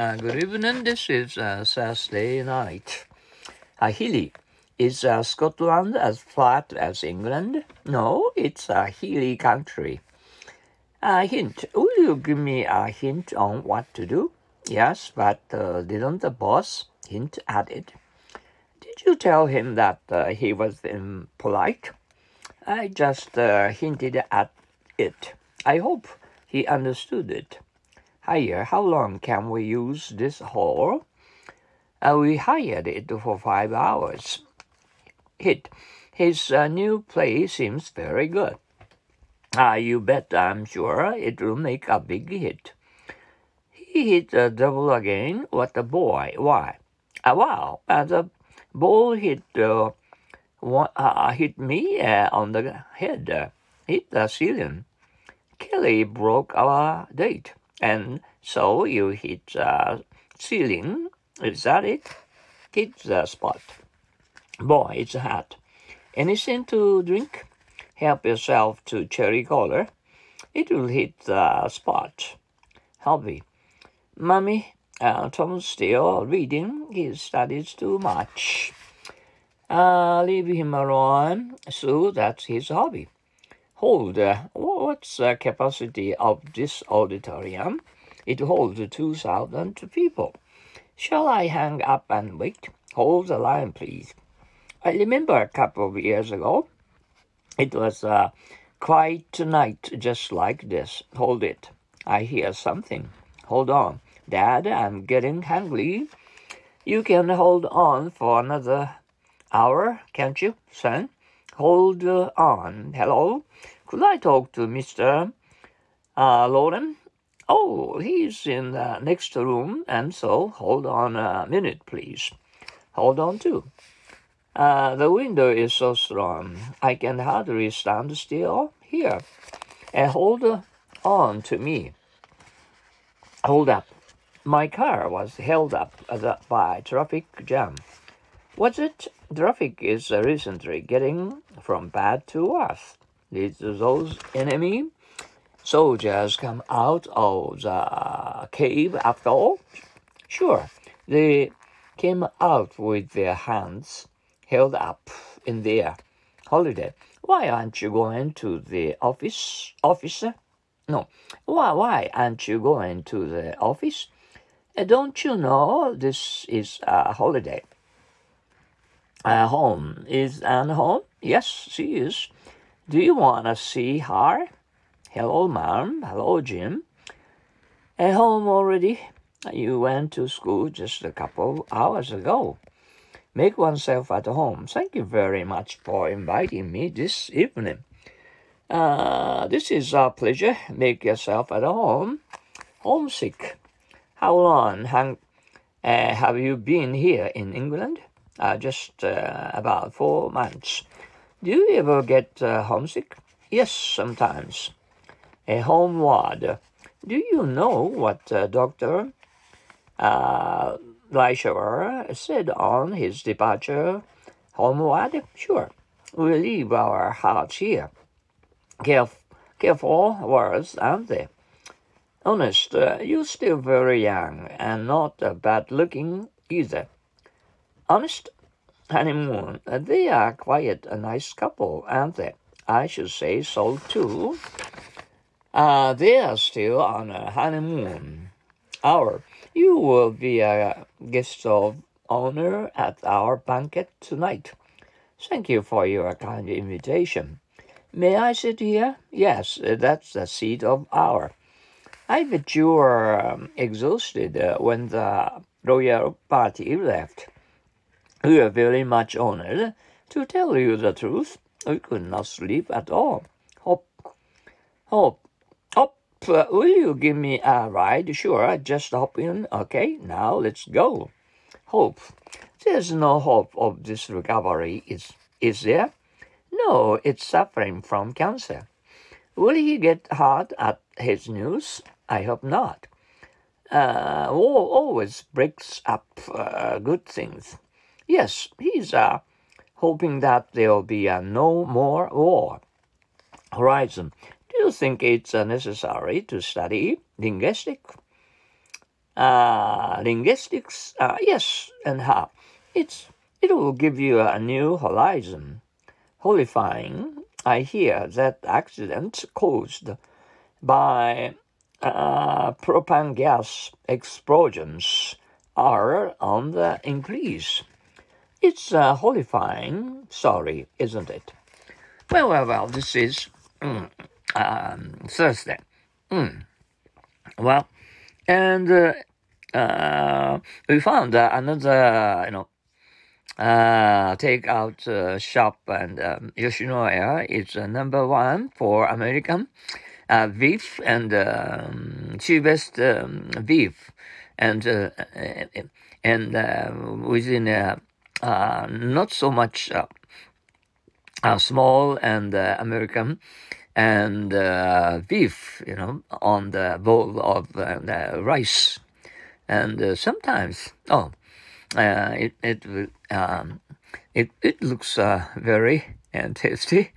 Uh, good evening. This is uh, Thursday night. Uh, hilly. Is uh, Scotland as flat as England? No, it's a hilly country. A hint. Will you give me a hint on what to do? Yes, but uh, didn't the boss hint at it? Did you tell him that uh, he was impolite? I just uh, hinted at it. I hope he understood it. Hiya, how long can we use this hall? Uh, we hired it for five hours hit. His uh, new play seems very good. Ah, you bet I'm sure it will make a big hit. He hit a double again. What a boy. Why? Ah, wow. Uh, the ball hit, uh, one, uh, hit me uh, on the head. Uh, hit the ceiling. Kelly broke our date. And so you hit the ceiling. Is that it? Hit the spot. Boy, it's hot. Anything to drink? Help yourself to cherry cola. It will hit the spot. Hobby. Mummy, uh, Tom's still reading. He studies too much. Uh, leave him alone. So that's his hobby. Hold. Uh, what's the capacity of this auditorium? It holds 2,000 people. Shall I hang up and wait? Hold the line, please. I remember a couple of years ago, it was uh, quite a night just like this. Hold it. I hear something. Hold on. Dad, I'm getting hungry. You can hold on for another hour, can't you, son? Hold on. Hello? Could I talk to Mr. Uh, Lauren? Oh, he's in the next room, and so hold on a minute, please. Hold on, too. Uh, the window is so strong, I can hardly stand still here. And hold on to me. Hold up. My car was held up by traffic jam. Was it? Traffic is recently getting from bad to worse. Did those enemy soldiers come out of the cave after all? Sure, they came out with their hands held up in the air. Holiday. Why aren't you going to the office? Officer? No. Why, why aren't you going to the office? Uh, don't you know this is a holiday? A home. Is Anne home? Yes, she is. Do you want to see her? Hello, ma'am. Hello, Jim. At home already? You went to school just a couple hours ago make oneself at home. Thank you very much for inviting me this evening. Uh, this is a pleasure. Make yourself at home. Homesick. How long hang, uh, have you been here in England? Uh, just uh, about four months. Do you ever get uh, homesick? Yes, sometimes. A homeward. Do you know what uh, Doctor uh, Leisure said on his departure homeward, Sure, we leave our hearts here. Caref- careful words, aren't they? Honest, uh, you're still very young and not uh, bad looking either. Honest, honeymoon, they are quite a nice couple, aren't they? I should say so too. Uh, they are still on a honeymoon. Our you will be a guest of honor at our banquet tonight. Thank you for your kind invitation. May I sit here? Yes, that's the seat of our. I bet you were um, exhausted uh, when the royal party left. We are very much honored. To tell you the truth, we could not sleep at all. Hop, hop, uh, will you give me a ride? Sure, I just hop in. Okay, now let's go. Hope. There's no hope of this recovery, is, is there? No, it's suffering from cancer. Will he get hurt at his news? I hope not. Uh, war always breaks up uh, good things. Yes, he's uh, hoping that there'll be uh, no more war. Horizon, do you think it's uh, necessary to study linguistics? uh, linguistics, uh, yes, and how it's it will give you a new horizon. Horrifying, I hear that accidents caused by uh, propane gas explosions are on the increase. It's uh, horrifying, sorry, isn't it? Well, well, well, this is mm, um, Thursday. Mm. Well, and uh, uh, we found uh, another, you know, uh, take out uh, shop and um, Yoshinoya is uh, number one for American uh, beef and um, cheapest um, beef and uh, and uh, within uh, uh, Uh, not so much uh, uh small and uh, American and beef, you know, on the bowl of rice, and sometimes oh, it it um, it it looks very and tasty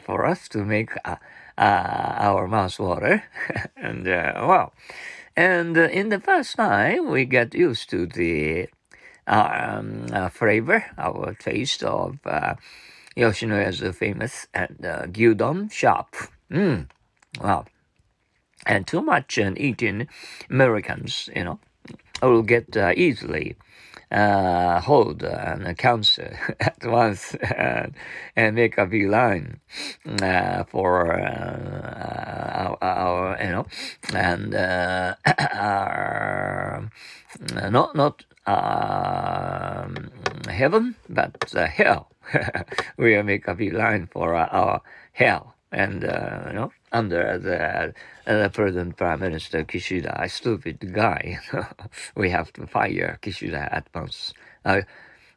for us to make our mouth water, and wow. And uh, in the first time, we get used to the um, uh, flavor, our taste of uh, Yoshinoya's famous and uh, gyudon shop. Mm. Wow. And too much and eating Americans, you know, will get uh, easily uh, hold and cancer at once and, and make a beeline uh, for uh, our, our, you know, and uh, our, not not um, heaven, but uh, hell. we make a beeline for our hell, and uh, you know under the, uh, present Prime Minister Kishida, a stupid guy. we have to fire Kishida at once. Uh,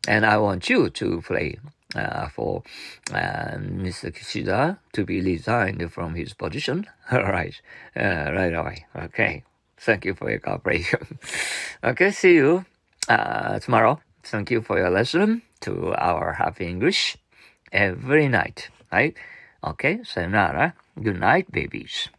and I want you to play uh, for uh, Mr. Kishida to be resigned from his position. Right, uh, right away. Okay, thank you for your cooperation. okay, see you uh, tomorrow. Thank you for your lesson to our Happy English every night. Right? Okay, sayonara. Good night, babies.